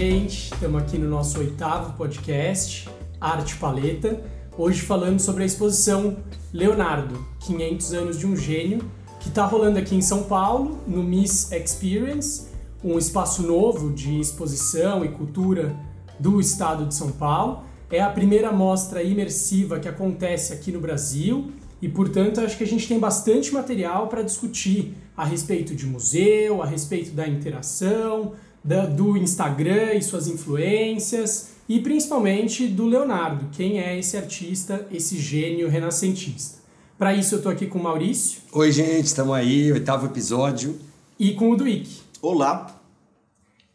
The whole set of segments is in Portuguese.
gente? Estamos aqui no nosso oitavo podcast, Arte Paleta. Hoje falando sobre a exposição Leonardo, 500 anos de um gênio, que está rolando aqui em São Paulo, no Miss Experience, um espaço novo de exposição e cultura do estado de São Paulo. É a primeira mostra imersiva que acontece aqui no Brasil e, portanto, acho que a gente tem bastante material para discutir a respeito de museu, a respeito da interação, da, do Instagram e suas influências, e principalmente do Leonardo, quem é esse artista, esse gênio renascentista. Para isso, eu estou aqui com o Maurício. Oi, gente, estamos aí, oitavo episódio. E com o Duíque. Olá.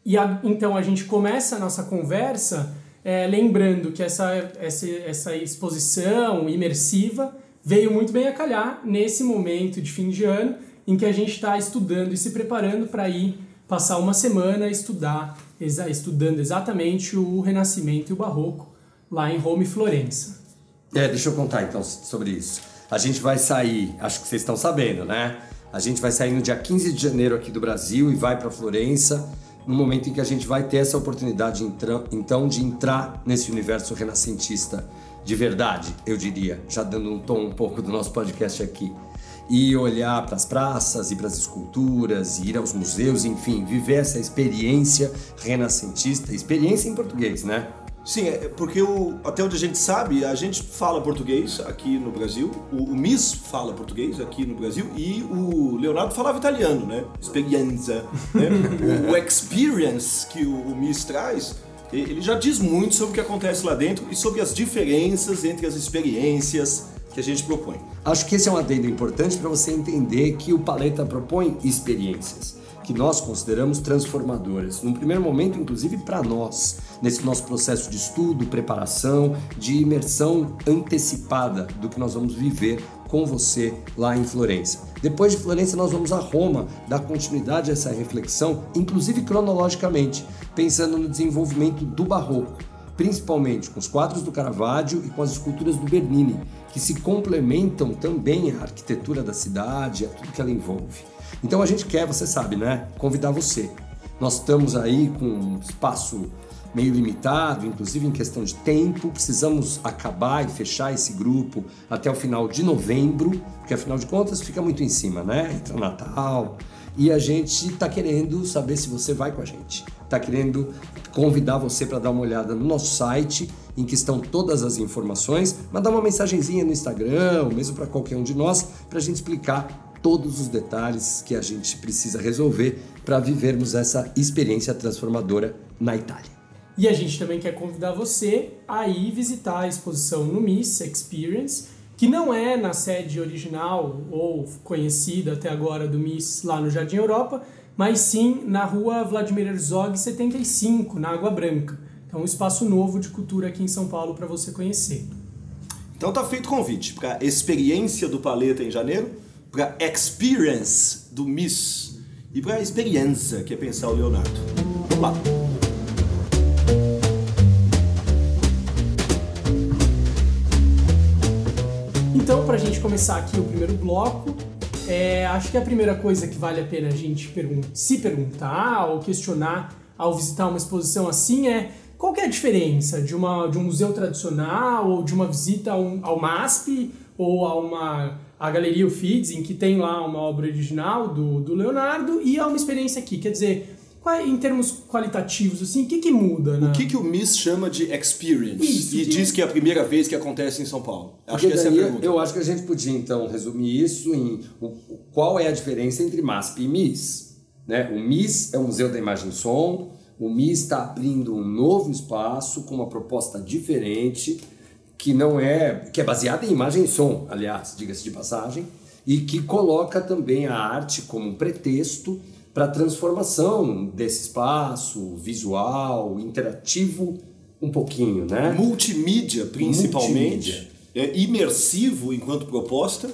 E a, então a gente começa a nossa conversa é, lembrando que essa, essa, essa exposição imersiva veio muito bem a calhar nesse momento de fim de ano em que a gente está estudando e se preparando para ir passar uma semana estudar, estudando exatamente o Renascimento e o Barroco lá em Roma e Florença. É, deixa eu contar então sobre isso. A gente vai sair, acho que vocês estão sabendo, né? A gente vai sair no dia 15 de janeiro aqui do Brasil e vai para Florença, no momento em que a gente vai ter essa oportunidade então de entrar nesse universo renascentista de verdade, eu diria, já dando um tom um pouco do nosso podcast aqui. E olhar para as praças e para as esculturas, e ir aos museus, enfim, viver essa experiência renascentista, experiência em português, né? Sim, é porque o, até onde a gente sabe, a gente fala português aqui no Brasil, o, o Miss fala português aqui no Brasil e o Leonardo falava italiano, né? Experienza. Né? o, o, experience que o, o Miss traz ele já diz muito sobre o que acontece lá dentro e sobre as diferenças entre as experiências que a gente propõe. Acho que esse é um adendo importante para você entender que o Paleta propõe experiências que nós consideramos transformadoras. Num primeiro momento, inclusive para nós, nesse nosso processo de estudo, preparação, de imersão antecipada do que nós vamos viver com você lá em Florença. Depois de Florença, nós vamos a Roma, dar continuidade a essa reflexão, inclusive cronologicamente, pensando no desenvolvimento do Barroco, principalmente com os quadros do Caravaggio e com as esculturas do Bernini, que se complementam também à arquitetura da cidade, a tudo que ela envolve. Então a gente quer, você sabe, né, convidar você. Nós estamos aí com um espaço meio limitado, inclusive em questão de tempo. Precisamos acabar e fechar esse grupo até o final de novembro, porque afinal de contas fica muito em cima, né? Entra Natal. E a gente está querendo saber se você vai com a gente. Está querendo convidar você para dar uma olhada no nosso site, em que estão todas as informações, mandar uma mensagenzinha no Instagram, ou mesmo para qualquer um de nós, para a gente explicar todos os detalhes que a gente precisa resolver para vivermos essa experiência transformadora na Itália. E a gente também quer convidar você a ir visitar a exposição no Miss Experience, que não é na sede original ou conhecida até agora do Miss lá no Jardim Europa, mas sim na rua Vladimir Herzog 75, na Água Branca. Então, um espaço novo de cultura aqui em São Paulo para você conhecer. Então tá feito o convite para a experiência do Paleta em janeiro, para experience do Miss e para a experiência que é pensar o Leonardo. Vamos lá! Então, para a gente começar aqui o primeiro bloco, é, acho que a primeira coisa que vale a pena a gente pergun se perguntar ou questionar ao visitar uma exposição assim é qual é a diferença de, uma, de um museu tradicional ou de uma visita ao, ao MASP ou a uma a Galeria Uffizi, em que tem lá uma obra original do, do Leonardo e a uma experiência aqui. Quer dizer, em termos qualitativos, assim, o que, que muda? Né? O que, que o Miss chama de experience? Isso, e que... diz que é a primeira vez que acontece em São Paulo. Acho que essa é a pergunta. Eu acho que a gente podia, então, resumir isso em o, qual é a diferença entre MASP e MIS. Né? O MIS é o Museu da Imagem e Som, o MIS está abrindo um novo espaço com uma proposta diferente, que não é. que é baseada em imagem e som, aliás, diga-se de passagem, e que coloca também a arte como um pretexto para a transformação desse espaço visual, interativo, um pouquinho, né? Multimídia, principalmente. Multimídia. É, imersivo enquanto proposta.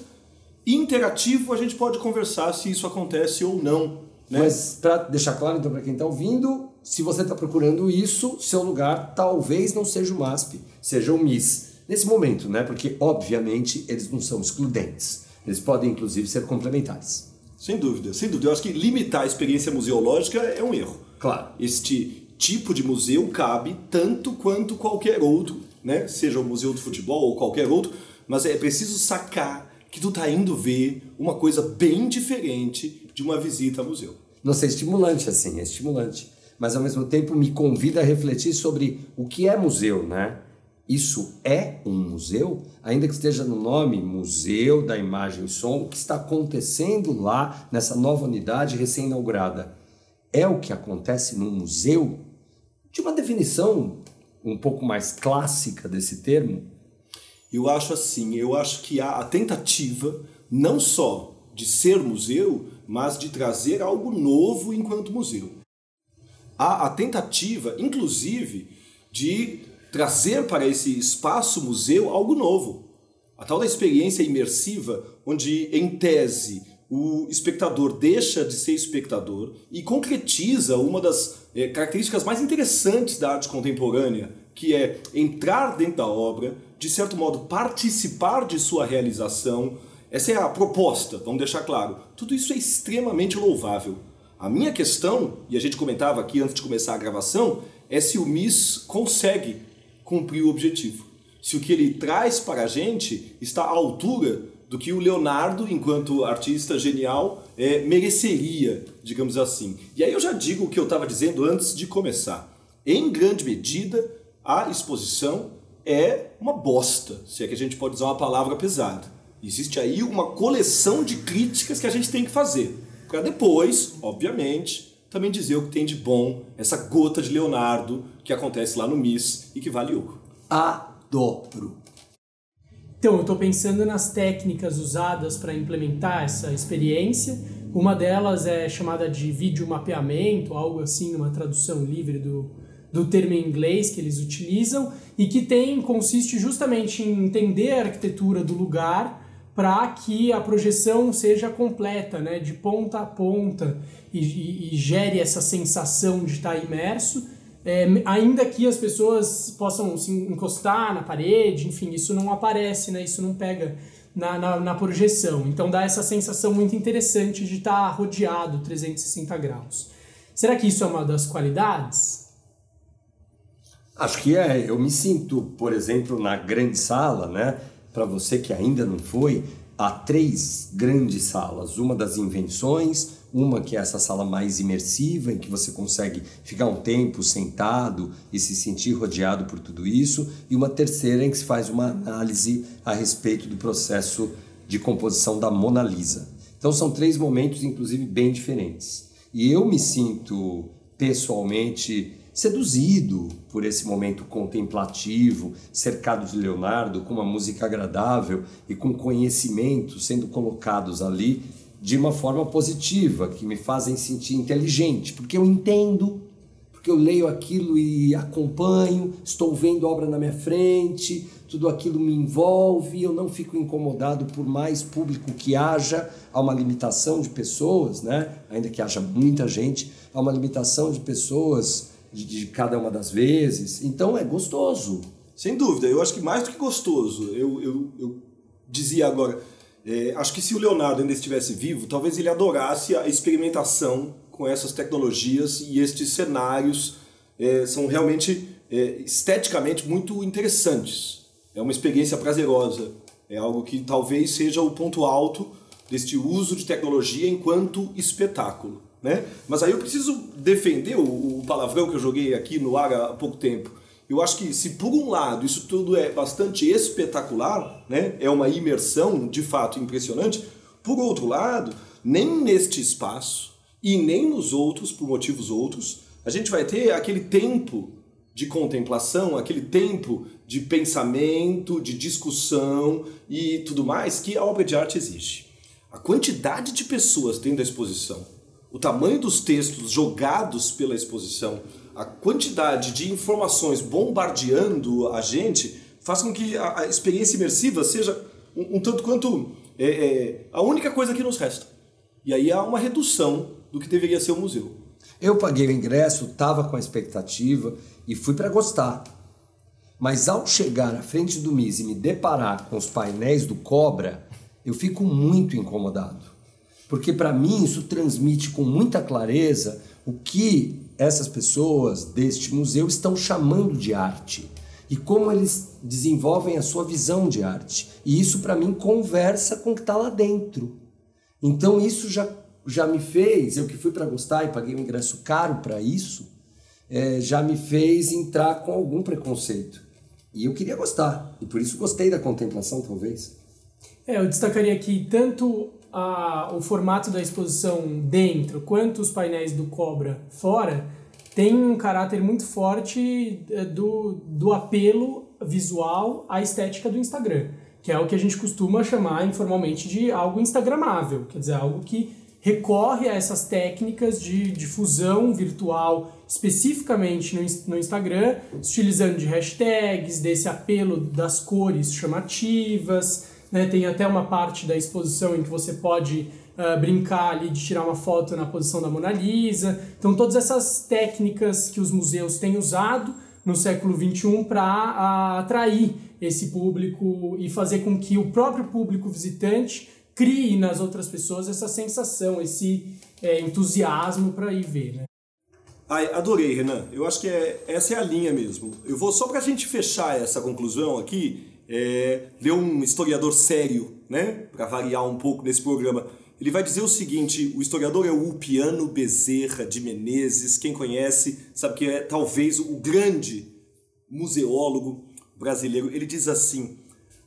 Interativo, a gente pode conversar se isso acontece ou não. Né? Mas para deixar claro, então, para quem está ouvindo, se você está procurando isso, seu lugar talvez não seja o MASP, seja o MIS. Nesse momento, né? Porque, obviamente, eles não são excludentes. Eles podem, inclusive, ser complementares. Sem dúvida, sem dúvida. Eu acho que limitar a experiência museológica é um erro. Claro. Este tipo de museu cabe tanto quanto qualquer outro, né? Seja o museu do futebol ou qualquer outro, mas é preciso sacar que tu tá indo ver uma coisa bem diferente de uma visita a museu. Nossa, é estimulante assim, é estimulante. Mas ao mesmo tempo me convida a refletir sobre o que é museu, né? Isso é um museu? Ainda que esteja no nome Museu da Imagem e Som, o que está acontecendo lá nessa nova unidade recém-inaugurada? É o que acontece num museu? De uma definição um pouco mais clássica desse termo? Eu acho assim, eu acho que há a tentativa não só de ser museu, mas de trazer algo novo enquanto museu. Há a tentativa, inclusive, de trazer para esse espaço museu algo novo. A tal da experiência imersiva, onde, em tese, o espectador deixa de ser espectador e concretiza uma das é, características mais interessantes da arte contemporânea, que é entrar dentro da obra, de certo modo participar de sua realização. Essa é a proposta, vamos deixar claro. Tudo isso é extremamente louvável. A minha questão, e a gente comentava aqui antes de começar a gravação, é se o MIS consegue cumprir o objetivo. Se o que ele traz para a gente está à altura do que o Leonardo, enquanto artista genial, é, mereceria, digamos assim. E aí eu já digo o que eu estava dizendo antes de começar. Em grande medida, a exposição é uma bosta, se é que a gente pode usar uma palavra pesada. Existe aí uma coleção de críticas que a gente tem que fazer, para depois, obviamente, também dizer o que tem de bom essa gota de Leonardo que acontece lá no MIS e que vale ouro. Adoro. Então, eu estou pensando nas técnicas usadas para implementar essa experiência. Uma delas é chamada de vídeo mapeamento, algo assim, uma tradução livre do, do termo em inglês que eles utilizam, e que tem consiste justamente em entender a arquitetura do lugar para que a projeção seja completa, né, de ponta a ponta, e, e, e gere essa sensação de estar imerso é, ainda que as pessoas possam se encostar na parede, enfim, isso não aparece, né? Isso não pega na, na, na projeção. Então dá essa sensação muito interessante de estar rodeado 360 graus. Será que isso é uma das qualidades? Acho que é. Eu me sinto, por exemplo, na grande sala, né? Para você que ainda não foi, há três grandes salas. Uma das invenções, uma que é essa sala mais imersiva, em que você consegue ficar um tempo sentado e se sentir rodeado por tudo isso, e uma terceira em que se faz uma análise a respeito do processo de composição da Mona Lisa. Então são três momentos, inclusive, bem diferentes. E eu me sinto pessoalmente seduzido por esse momento contemplativo, cercado de Leonardo, com uma música agradável e com conhecimento sendo colocados ali de uma forma positiva, que me fazem sentir inteligente, porque eu entendo, porque eu leio aquilo e acompanho, estou vendo obra na minha frente, tudo aquilo me envolve, eu não fico incomodado por mais público que haja, há uma limitação de pessoas, né? ainda que haja muita gente, há uma limitação de pessoas de, de cada uma das vezes, então é gostoso. Sem dúvida, eu acho que mais do que gostoso, eu, eu, eu dizia agora, é, acho que se o Leonardo ainda estivesse vivo, talvez ele adorasse a experimentação com essas tecnologias e estes cenários é, são realmente é, esteticamente muito interessantes. É uma experiência prazerosa, é algo que talvez seja o ponto alto deste uso de tecnologia enquanto espetáculo. Né? Mas aí eu preciso defender o, o palavrão que eu joguei aqui no ar há pouco tempo. Eu acho que se por um lado isso tudo é bastante espetacular, né? é uma imersão de fato impressionante, por outro lado, nem neste espaço e nem nos outros, por motivos outros, a gente vai ter aquele tempo de contemplação, aquele tempo de pensamento, de discussão e tudo mais que a obra de arte exige. A quantidade de pessoas dentro da exposição, o tamanho dos textos jogados pela exposição, a quantidade de informações bombardeando a gente faz com que a, experiência imersiva seja um, um tanto quanto é, é, a única coisa que nos resta. E aí há uma redução do que deveria ser o museu. Eu paguei o ingresso, estava com a expectativa e fui para gostar. Mas ao chegar à frente do MIS e me deparar com os painéis do Cobra, eu fico muito incomodado. Porque para mim isso transmite com muita clareza o que essas pessoas deste museu estão chamando de arte e como eles desenvolvem a sua visão de arte. E isso para mim conversa com o que está lá dentro. Então isso já, já me fez, eu que fui para gostar e paguei um ingresso caro para isso, é, já me fez entrar com algum preconceito. E eu queria gostar, e por isso gostei da contemplação, talvez. É, eu destacaria aqui tanto a, o formato da exposição dentro quanto os painéis do Cobra fora tem um caráter muito forte é, do, do apelo visual à estética do Instagram que é o que a gente costuma chamar informalmente de algo instagramável, quer dizer, algo que recorre a essas técnicas de difusão virtual, especificamente no, no Instagram, utilizando de hashtags, desse apelo das cores chamativas, né? tem até uma parte da exposição em que você pode uh, brincar ali de tirar uma foto na posição da Mona Lisa, então todas essas técnicas que os museus têm usado no século XXI para uh, atrair esse público e fazer com que o próprio público visitante crie nas outras pessoas essa sensação, esse é, entusiasmo para ir ver, né? Ai, adorei, Renan. Eu acho que é, essa é a linha mesmo. Eu vou só para a gente fechar essa conclusão aqui, é, um historiador sério, né, para variar um pouco nesse programa. Ele vai dizer o seguinte: o historiador é o Upiano Bezerra de Menezes. Quem conhece sabe que é talvez o grande museólogo brasileiro, ele diz assim: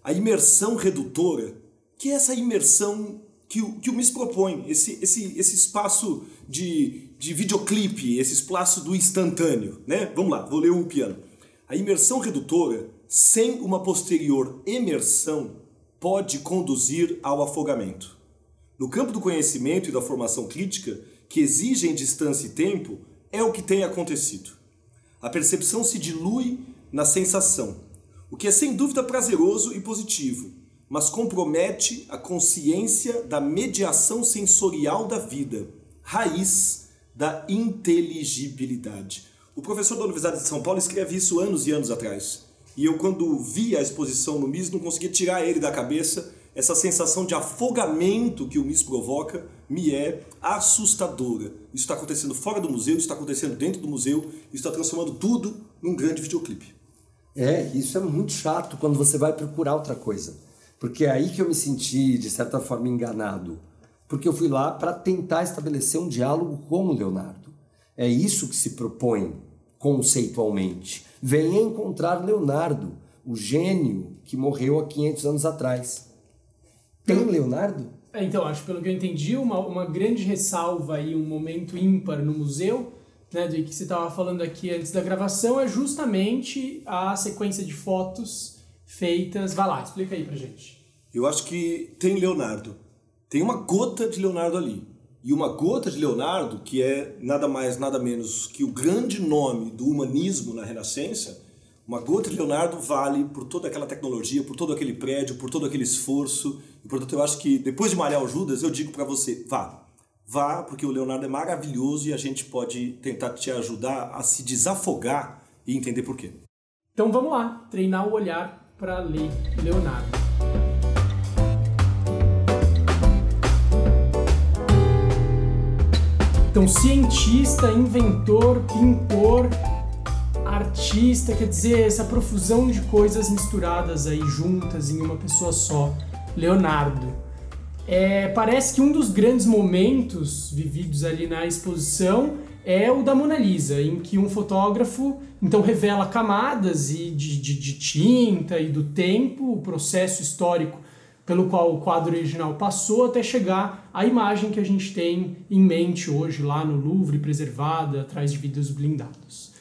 a imersão redutora, que é essa imersão que o, que o MIS propõe, esse, esse, esse espaço de, de videoclipe, esse espaço do instantâneo, né? Vamos lá, vou ler o piano. A imersão redutora, sem uma posterior emersão, pode conduzir ao afogamento. No campo do conhecimento e da formação crítica, que exigem distância e tempo, é o que tem acontecido. A percepção se dilui na sensação, o que é sem dúvida prazeroso e positivo, mas compromete a consciência da mediação sensorial da vida, raiz da inteligibilidade. O professor da Universidade de São Paulo escreve isso anos e anos atrás. E eu, quando vi a exposição no MIS, não conseguia tirar ele da cabeça. Essa sensação de afogamento que o MIS provoca me é assustadora. Isso está acontecendo fora do museu, isso está acontecendo dentro do museu, isso está transformando tudo num grande videoclipe. É, isso é muito chato quando você vai procurar outra coisa. Porque é aí que eu me senti, de certa forma, enganado. Porque eu fui lá para tentar estabelecer um diálogo com o Leonardo. É isso que se propõe conceitualmente. Venha encontrar Leonardo, o gênio que morreu há 500 anos atrás. Tem Leonardo? É, então, acho pelo que eu entendi, uma, uma grande ressalva e um momento ímpar no museu né, do que você estava falando aqui antes da gravação, é justamente a sequência de fotos feitas. Vai lá, explica aí pra gente. Eu acho que tem Leonardo. Tem uma gota de Leonardo ali. E uma gota de Leonardo, que é nada mais, nada menos que o grande nome do humanismo na Renascença, uma gota de Leonardo vale por toda aquela tecnologia, por todo aquele prédio, por todo aquele esforço. E portanto eu acho que depois de malhar o Judas, eu digo para você, vá, Vá, porque o Leonardo é maravilhoso e a gente pode tentar te ajudar a se desafogar e entender por quê. Então vamos lá, treinar o olhar para ler Leonardo. Então, cientista, inventor, pintor, artista, quer dizer, essa profusão de coisas misturadas aí juntas em uma pessoa só. Leonardo. É, parece que um dos grandes momentos vividos ali na exposição é o da Mona Lisa, em que um fotógrafo então revela camadas e de, de, de tinta e do tempo, o processo histórico pelo qual o quadro original passou até chegar à imagem que a gente tem em mente hoje lá no Louvre, preservada atrás de vidros blindados.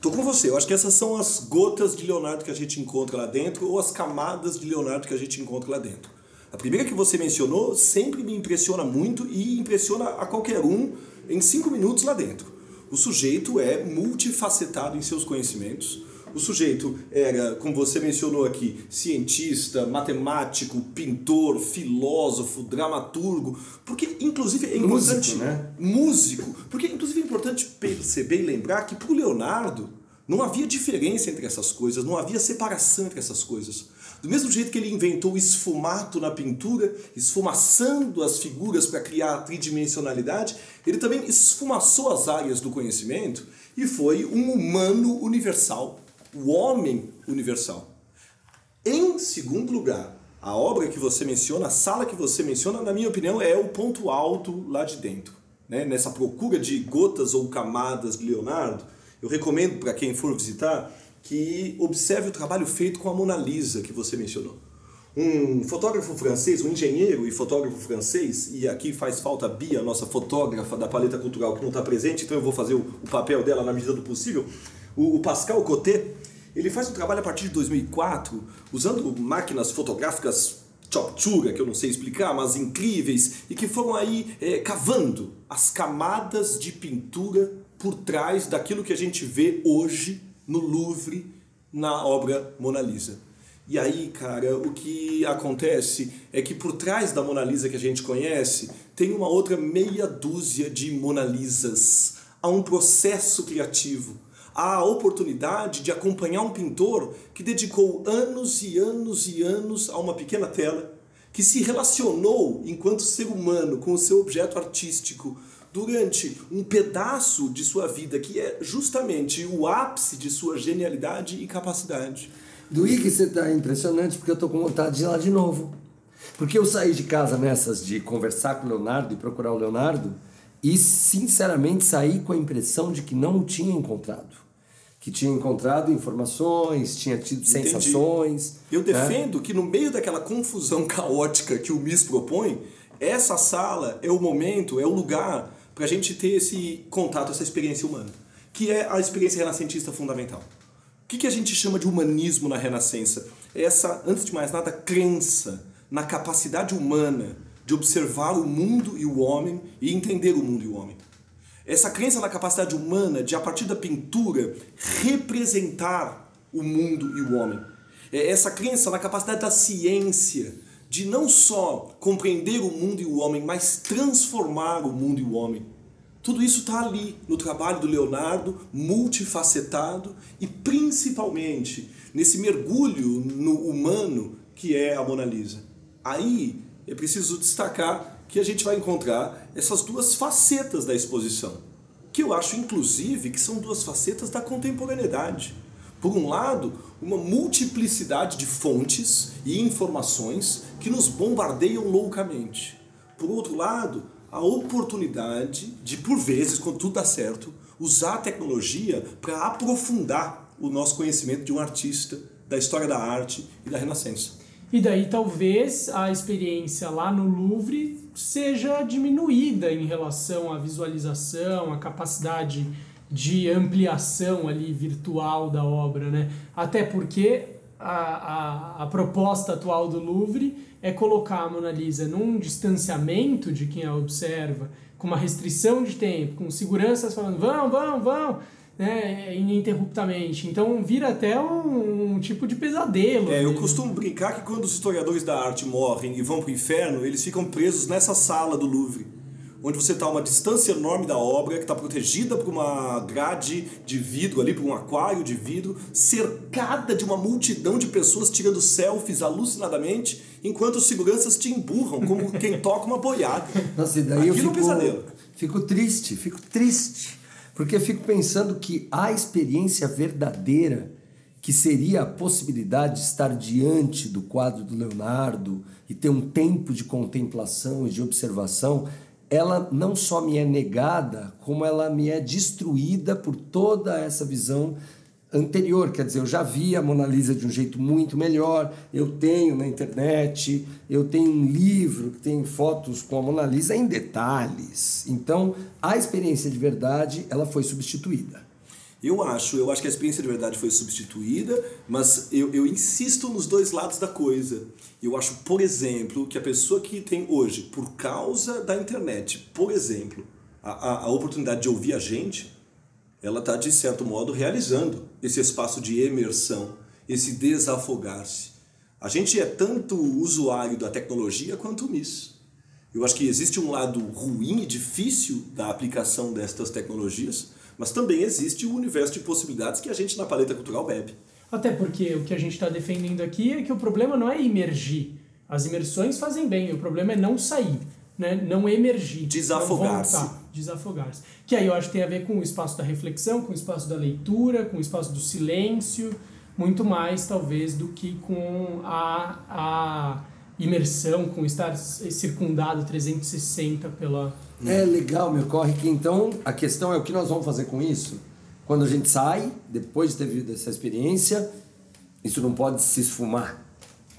Tô com você, eu acho que essas são as gotas de Leonardo que a gente encontra lá dentro ou as camadas de Leonardo que a gente encontra lá dentro. A primeira que você mencionou sempre me impressiona muito e impressiona a qualquer um em cinco minutos lá dentro. O sujeito é multifacetado em seus conhecimentos. O sujeito era, como você mencionou aqui, cientista, matemático, pintor, filósofo, dramaturgo, porque inclusive é importante, músico, né? músico, porque inclusive é importante perceber e lembrar que para o Leonardo não havia diferença entre essas coisas, não havia separação entre essas coisas. Do mesmo jeito que ele inventou o esfumato na pintura, esfumaçando as figuras para criar a tridimensionalidade, ele também esfumaçou as áreas do conhecimento e foi um humano universal, o homem universal. Em segundo lugar, a obra que você menciona, a sala que você menciona, na minha opinião, é o ponto alto lá de dentro. Né? Nessa procura de gotas ou camadas de Leonardo, eu recomendo para quem for visitar que observe o trabalho feito com a Mona Lisa que você mencionou. Um fotógrafo francês, um engenheiro e fotógrafo francês, e aqui faz falta a Bia, nossa fotógrafa da paleta cultural, que não está presente, então eu vou fazer o, papel dela na medida do possível. O, o Pascal Cotet, ele faz um trabalho a partir de 2004, usando máquinas fotográficas Choptura, que eu não sei explicar, mas incríveis, e que foram aí é, cavando as camadas de pintura por trás daquilo que a gente vê hoje no Louvre, na obra Mona Lisa. E aí, cara, o que acontece é que por trás da Mona Lisa que a gente conhece, tem uma outra meia dúzia de Mona Lisas. Há um processo criativo. A oportunidade de acompanhar um pintor que dedicou anos e anos e anos a uma pequena tela, que se relacionou enquanto ser humano com o seu objeto artístico durante um pedaço de sua vida que é justamente o ápice de sua genialidade e capacidade. Do Ike você está impressionante porque eu estou com vontade de ir lá de novo. Porque eu saí de casa nessas de conversar com o Leonardo e procurar o Leonardo e sinceramente saí com a impressão de que não o tinha encontrado. Que tinha encontrado informações, tinha tido Entendi. sensações. Eu né? defendo que no meio daquela confusão caótica que o MIS propõe, essa sala é o momento, é o lugar para a gente ter esse contato, essa experiência humana, que é a experiência renascentista fundamental. O que, que a gente chama de humanismo na Renascença? É essa, antes de mais nada, crença na capacidade humana de observar o mundo e o homem e entender o mundo e o homem. Essa crença na capacidade humana de, a partir da pintura, representar o mundo e o homem. É essa crença na capacidade da ciência de não só compreender o mundo e o homem, mas transformar o mundo e o homem. Tudo isso está ali no trabalho do Leonardo, multifacetado e principalmente nesse mergulho no humano que é a Mona Lisa. Aí é preciso destacar que a gente vai encontrar essas duas facetas da exposição, que eu acho inclusive que são duas facetas da contemporaneidade. Por um lado, uma multiplicidade de fontes e informações que nos bombardeiam loucamente. Por outro lado, a oportunidade de, por vezes, quando tudo dá certo, usar a tecnologia para aprofundar o nosso conhecimento de um artista, da história da arte e da Renascença. E daí talvez a experiência lá no Louvre seja diminuída em relação à visualização, à capacidade de ampliação ali virtual da obra, né? Até porque a, a, a proposta atual do Louvre é colocar a Mona Lisa num distanciamento de quem a observa, com uma restrição de tempo, com seguranças falando vão, vão, vão, né, ininterruptamente. Então vira até um, um tipo de pesadelo. É, eu costumo brincar que quando os historiadores da arte morrem e vão para o inferno, eles ficam presos nessa sala do Louvre onde você está a uma distância enorme da obra, que está protegida por uma grade de vidro ali, por um aquário de vidro, cercada de uma multidão de pessoas tirando selfies alucinadamente, enquanto os seguranças te emburram, como quem toca uma boiada. Nossa, e daí Aquilo eu fico, pesadelo. fico triste, fico triste, porque fico pensando que a experiência verdadeira que seria a possibilidade de estar diante do quadro do Leonardo e ter um tempo de contemplação e de observação ela não só me é negada, como ela me é destruída por toda essa visão anterior. Quer dizer, eu já vi a Mona Lisa de um jeito muito melhor, eu tenho na internet, eu tenho um livro que tem fotos com a Mona Lisa em detalhes. Então, a experiência de verdade, ela foi substituída. Eu acho, eu acho que a experiência de verdade foi substituída, mas eu, eu insisto nos dois lados da coisa. Eu acho, por exemplo, que a pessoa que tem hoje, por causa da internet, por exemplo, a, a, a oportunidade de ouvir a gente, ela está, de certo modo, realizando esse espaço de imersão, esse desafogar-se. A gente é tanto usuário da tecnologia quanto o MIS. Eu acho que existe um lado ruim e difícil da aplicação destas tecnologias, mas também existe o um universo de possibilidades que a gente na paleta cultural bebe. Até porque o que a gente está defendendo aqui é que o problema não é imergir. As imersões fazem bem, o problema é não sair, né? não emergir. Desafogar-se. Desafogar-se. Que aí eu acho que tem a ver com o espaço da reflexão, com o espaço da leitura, com o espaço do silêncio, muito mais talvez do que com a, a imersão, com estar circundado 360 pela. É legal, me ocorre que então a questão é o que nós vamos fazer com isso? Quando a gente sai, depois de ter vivido essa experiência, isso não pode se esfumar.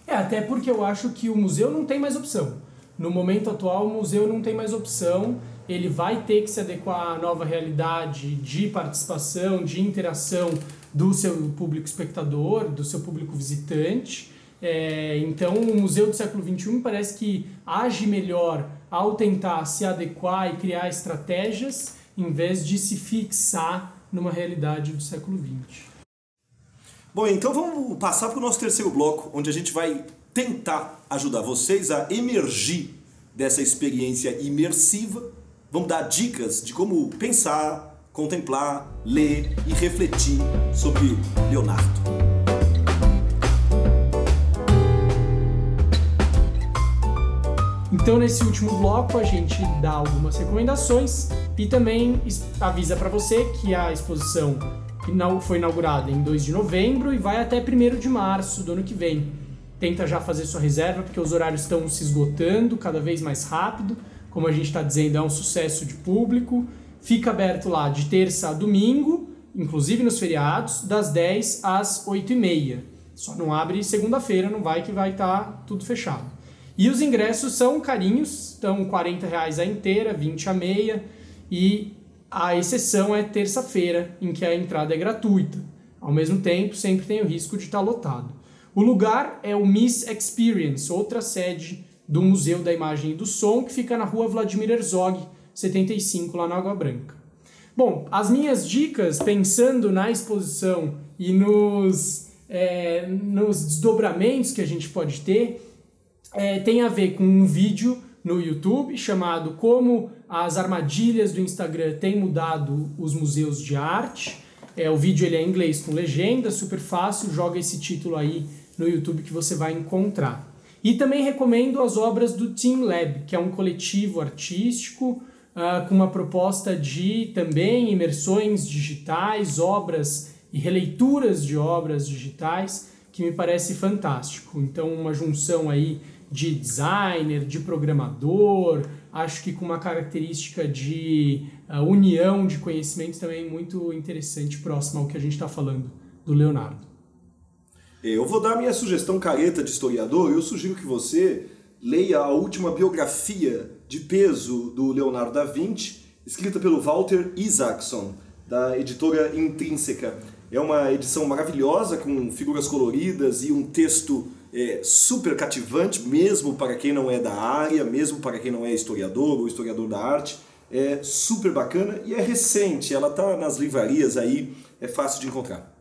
É, até porque eu acho que o museu não tem mais opção. No momento atual, o museu não tem mais opção. Ele vai ter que se adequar à nova realidade de participação, de interação do seu público espectador, do seu público visitante. É, então, o Museu do Século XXI parece que age melhor ao tentar se adequar e criar estratégias, em vez de se fixar numa realidade do século XX. Bom, então vamos passar para o nosso terceiro bloco, onde a gente vai tentar ajudar vocês a emergir dessa experiência imersiva. Vamos dar dicas de como pensar, contemplar, ler e refletir sobre Leonardo. Então, nesse último bloco, a gente dá algumas recomendações e também avisa para você que a exposição foi inaugurada em 2 de novembro e vai até 1 de março do ano que vem. Tenta já fazer sua reserva, porque os horários estão se esgotando cada vez mais rápido. Como a gente está dizendo, é um sucesso de público. Fica aberto lá de terça a domingo, inclusive nos feriados, das 10 às 8 e meia. Só não abre segunda-feira, não vai que vai estar tá tudo fechado. E os ingressos são carinhos, estão 40 reais a inteira, 20 a meia, e a exceção é terça-feira, em que a entrada é gratuita. Ao mesmo tempo, sempre tem o risco de estar lotado. O lugar é o Miss Experience, outra sede do Museu da Imagem e do Som, que fica na rua Vladimir Herzog, 75, lá na Água Branca. Bom, as minhas dicas, pensando na exposição e nos, é, nos desdobramentos que a gente pode ter, é, tem a ver com um vídeo no YouTube chamado Como as armadilhas do Instagram têm mudado os museus de arte. É, o vídeo ele é em inglês com legenda, super fácil, joga esse título aí no YouTube que você vai encontrar. E também recomendo as obras do Team Lab, que é um coletivo artístico uh, com uma proposta de também imersões digitais, obras e releituras de obras digitais, que me parece fantástico. Então, uma junção aí de designer, de programador, acho que com uma característica de uh, união de conhecimentos também muito interessante, próximo ao que a gente está falando do Leonardo. Eu vou dar minha sugestão careta de historiador. Eu sugiro que você leia a última biografia de peso do Leonardo da Vinci, escrita pelo Walter Isaacson, da editora Intrínseca. É uma edição maravilhosa, com figuras coloridas e um texto é, super cativante, mesmo para quem não é da área, mesmo para quem não é historiador ou historiador da arte. É super bacana e é recente, ela está nas livrarias aí, é fácil de encontrar.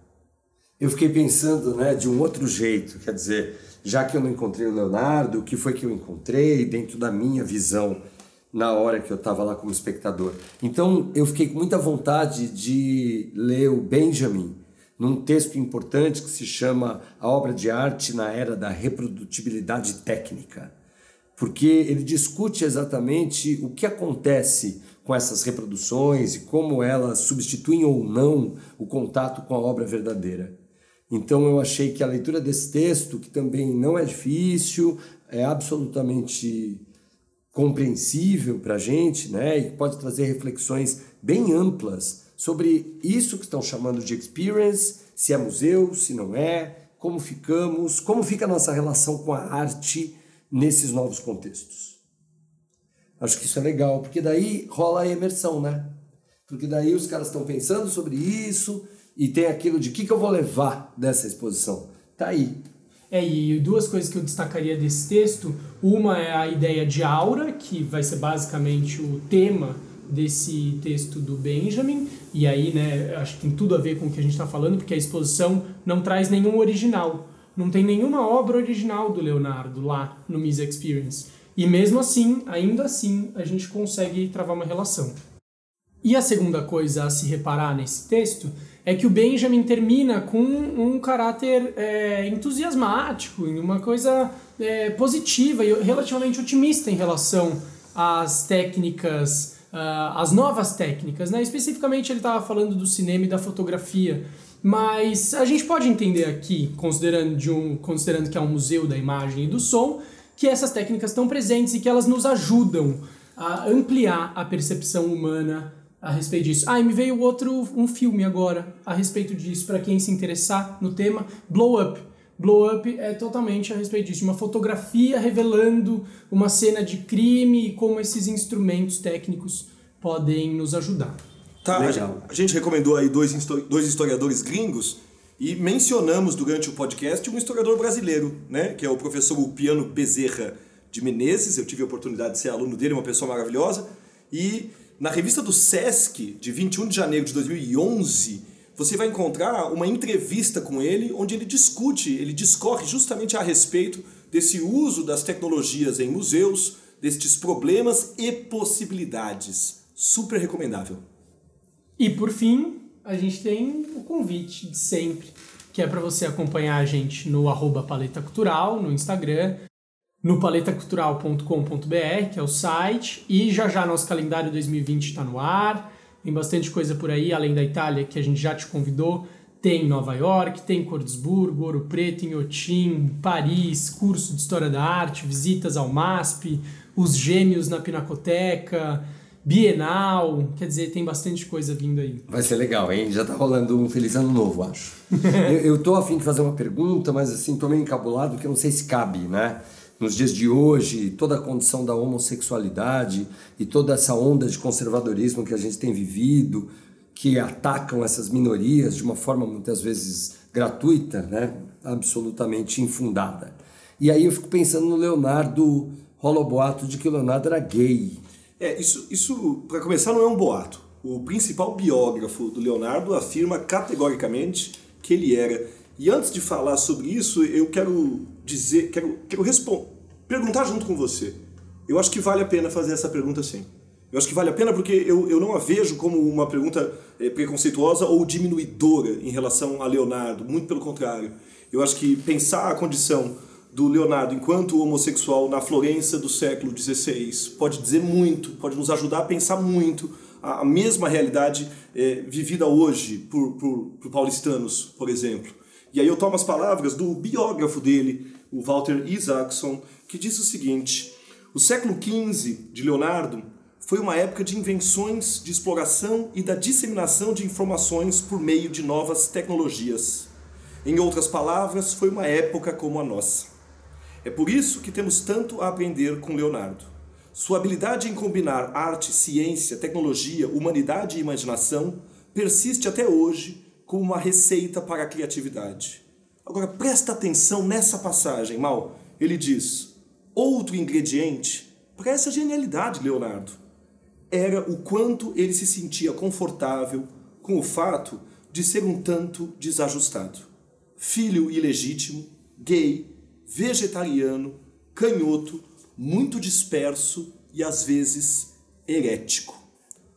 Eu fiquei pensando né, de um outro jeito, quer dizer, já que eu não encontrei o Leonardo, o que foi que eu encontrei dentro da minha visão na hora que eu estava lá como espectador? Então eu fiquei com muita vontade de ler o Benjamin, num texto importante que se chama A Obra de Arte na Era da Reprodutibilidade Técnica, porque ele discute exatamente o que acontece com essas reproduções e como elas substituem ou não o contato com a obra verdadeira. Então eu achei que a leitura desse texto, que também não é difícil, é absolutamente compreensível para a gente, né, e pode trazer reflexões bem amplas sobre isso que estão chamando de experience, se é museu, se não é, como ficamos, como fica a nossa relação com a arte nesses novos contextos. Acho que isso é legal, porque daí rola a imersão, né? Porque daí os caras estão pensando sobre isso e tem aquilo de o que, que eu vou levar dessa exposição. Tá aí. É, e duas coisas que eu destacaria desse texto. Uma é a ideia de aura, que vai ser basicamente o tema desse texto do Benjamin, e aí, né, acho que tem tudo a ver com o que a gente está falando, porque a exposição não traz nenhum original. Não tem nenhuma obra original do Leonardo lá no Miss Experience. E mesmo assim, ainda assim, a gente consegue travar uma relação. E a segunda coisa a se reparar nesse texto é que o Benjamin termina com um caráter é, entusiasmático, uma coisa é, positiva e relativamente otimista em relação às técnicas, uh, às novas técnicas. Né? Especificamente ele estava falando do cinema e da fotografia. Mas a gente pode entender aqui, considerando, de um, considerando que é um museu da imagem e do som, que essas técnicas estão presentes e que elas nos ajudam a ampliar a percepção humana a respeito disso. Ah, e me veio outro um filme agora a respeito disso para quem se interessar no tema, Blow Up. Blow Up é totalmente a respeito disso, uma fotografia revelando uma cena de crime e como esses instrumentos técnicos podem nos ajudar. Tá, Legal. a gente recomendou aí dois, dois historiadores gringos e mencionamos durante o podcast um historiador brasileiro, né, que é o professor Piano Bezerra de Menezes. Eu tive a oportunidade de ser aluno dele, uma pessoa maravilhosa. E na revista do Sesc, de 21 de janeiro de 2011, você vai encontrar uma entrevista com ele, onde ele discute, ele discorre justamente a respeito desse uso das tecnologias em museus, destes problemas e possibilidades. Super recomendável. E por fim, a gente tem o convite de sempre, que é para você acompanhar a gente no arroba Paleta Cultural, no Instagram, no paletacultural.com.br, que é o site, e já já nosso calendário 2020 está no ar. Tem bastante coisa por aí, além da Itália, que a gente já te convidou. Tem Nova York, tem Cordesburgo, Ouro Preto, Inhotim, Paris, curso de História da Arte, visitas ao MASP, os gêmeos na Pinacoteca, Bienal, quer dizer, tem bastante coisa vindo aí. Vai ser legal, hein? Já tá rolando um Feliz Ano Novo, acho. eu, eu tô afim de fazer uma pergunta, mas assim, tô meio encabulado que eu não sei se cabe, né? Nos dias de hoje, toda a condição da homossexualidade e toda essa onda de conservadorismo que a gente tem vivido, que atacam essas minorias de uma forma muitas vezes gratuita, né? absolutamente infundada. E aí eu fico pensando no Leonardo, rola o boato de que o Leonardo era gay. É, isso, isso para começar, não é um boato. O principal biógrafo do Leonardo afirma categoricamente que ele era. E antes de falar sobre isso, eu quero dizer, quero, quero responder, perguntar junto com você. Eu acho que vale a pena fazer essa pergunta sim. Eu acho que vale a pena porque eu, eu não a vejo como uma pergunta é, preconceituosa ou diminuidora em relação a Leonardo, muito pelo contrário. Eu acho que pensar a condição do Leonardo enquanto homossexual na Florença do século XVI pode dizer muito, pode nos ajudar a pensar muito a, a mesma realidade é, vivida hoje por, por, por paulistanos, por exemplo. E aí eu tomo as palavras do biógrafo dele, o Walter Isaacson, que diz o seguinte: o século XV de Leonardo foi uma época de invenções, de exploração e da disseminação de informações por meio de novas tecnologias. Em outras palavras, foi uma época como a nossa. É por isso que temos tanto a aprender com Leonardo. Sua habilidade em combinar arte, ciência, tecnologia, humanidade e imaginação persiste até hoje como uma receita para a criatividade. Agora presta atenção nessa passagem, Mal. Ele diz: outro ingrediente para essa genialidade, Leonardo, era o quanto ele se sentia confortável com o fato de ser um tanto desajustado. Filho ilegítimo, gay, vegetariano, canhoto, muito disperso e às vezes herético.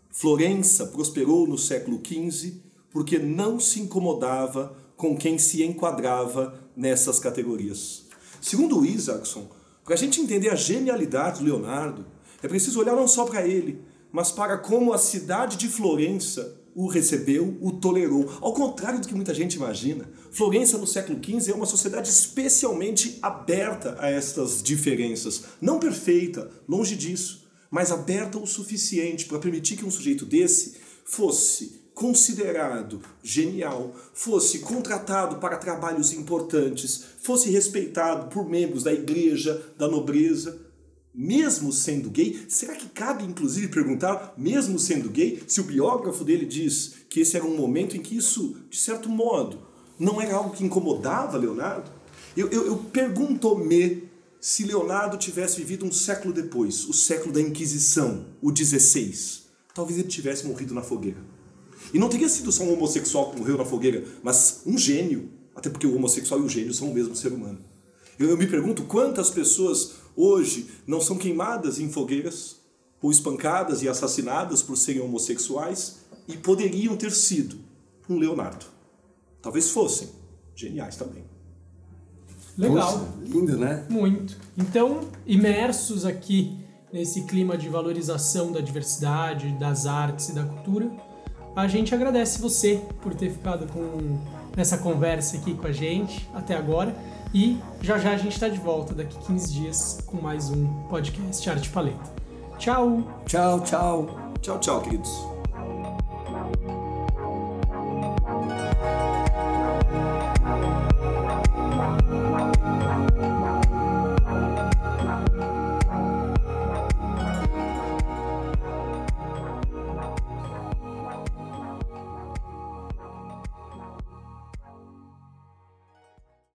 Florença prosperou no século XV porque não se incomodava com quem se enquadrava nessas categorias. Segundo o Isaacson, para a gente entender a genialidade do Leonardo, é preciso olhar não só para ele, mas para como a cidade de Florença o recebeu, o tolerou. Ao contrário do que muita gente imagina, Florença no século XV é uma sociedade especialmente aberta a estas diferenças. Não perfeita, longe disso, mas aberta o suficiente para permitir que um sujeito desse fosse considerado genial, fosse contratado para trabalhos importantes, fosse respeitado por membros da igreja, da nobreza, mesmo sendo gay, será que cabe inclusive perguntar, mesmo sendo gay, se o biógrafo dele diz que esse era um momento em que isso, de certo modo, não era algo que incomodava Leonardo? Eu, eu, eu pergunto-me se Leonardo tivesse vivido um século depois, o século da Inquisição, o 16. Talvez ele tivesse morrido na fogueira. E não teria sido só um homossexual que morreu na fogueira, mas um gênio. Até porque o homossexual e o gênio são o mesmo ser humano. Eu, eu me pergunto quantas pessoas hoje não são queimadas em fogueiras, ou espancadas e assassinadas por serem homossexuais, e poderiam ter sido um Leonardo. Talvez fossem geniais também. Legal. Poxa, lindo, né? Muito. Então, imersos aqui nesse clima de valorização da diversidade, das artes e da cultura, a gente agradece você por ter ficado com nessa conversa aqui com a gente até agora e já já a gente está de volta daqui 15 dias com mais um podcast Arte Paleta. Tchau. Tchau, tchau. Tchau, tchau, queridos.